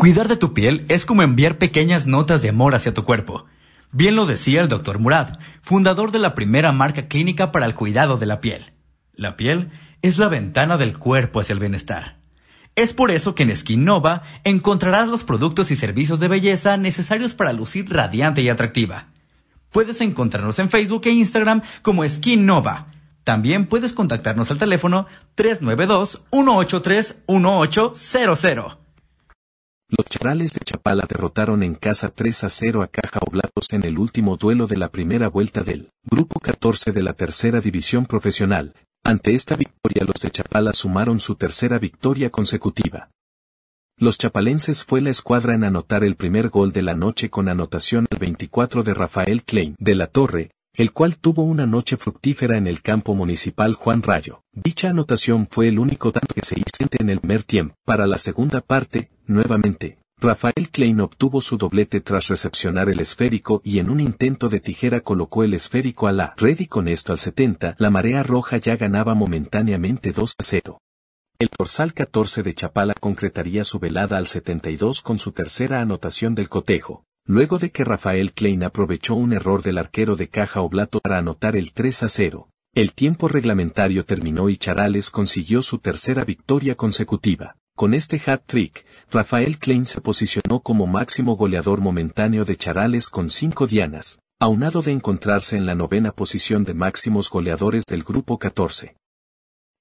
Cuidar de tu piel es como enviar pequeñas notas de amor hacia tu cuerpo. Bien lo decía el Dr. Murad, fundador de la primera marca clínica para el cuidado de la piel. La piel es la ventana del cuerpo hacia el bienestar. Es por eso que en Skin Nova encontrarás los productos y servicios de belleza necesarios para lucir radiante y atractiva. Puedes encontrarnos en Facebook e Instagram como Skin Nova. También puedes contactarnos al teléfono 392-183-1800. Los charales de Chapala derrotaron en casa 3 a 0 a Caja Oblatos en el último duelo de la primera vuelta del Grupo 14 de la Tercera División Profesional. Ante esta victoria los de Chapala sumaron su tercera victoria consecutiva. Los chapalenses fue la escuadra en anotar el primer gol de la noche con anotación al 24 de Rafael Klein de la Torre, el cual tuvo una noche fructífera en el campo municipal Juan Rayo. Dicha anotación fue el único tanto que se hizo en el primer tiempo. Para la segunda parte, nuevamente, Rafael Klein obtuvo su doblete tras recepcionar el esférico y en un intento de tijera colocó el esférico a la red y con esto al 70, la marea roja ya ganaba momentáneamente 2 a 0. El dorsal 14 de Chapala concretaría su velada al 72 con su tercera anotación del cotejo, luego de que Rafael Klein aprovechó un error del arquero de Caja Oblato para anotar el 3 a 0. El tiempo reglamentario terminó y Charales consiguió su tercera victoria consecutiva. Con este hat-trick, Rafael Klein se posicionó como máximo goleador momentáneo de Charales con cinco dianas, aunado de encontrarse en la novena posición de máximos goleadores del grupo 14.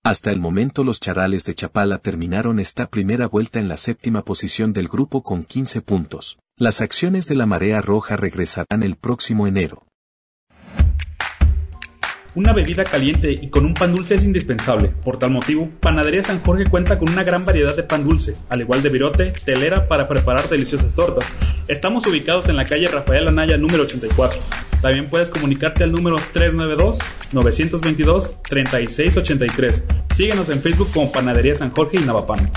Hasta el momento los charales de Chapala terminaron esta primera vuelta en la séptima posición del grupo con 15 puntos. Las acciones de la marea roja regresarán el próximo enero. Una bebida caliente y con un pan dulce es indispensable. Por tal motivo, Panadería San Jorge cuenta con una gran variedad de pan dulce, al igual de virote, telera para preparar deliciosas tortas. Estamos ubicados en la calle Rafael Anaya número 84. También puedes comunicarte al número 392-922-3683. Síguenos en Facebook como Panadería San Jorge y Navapan.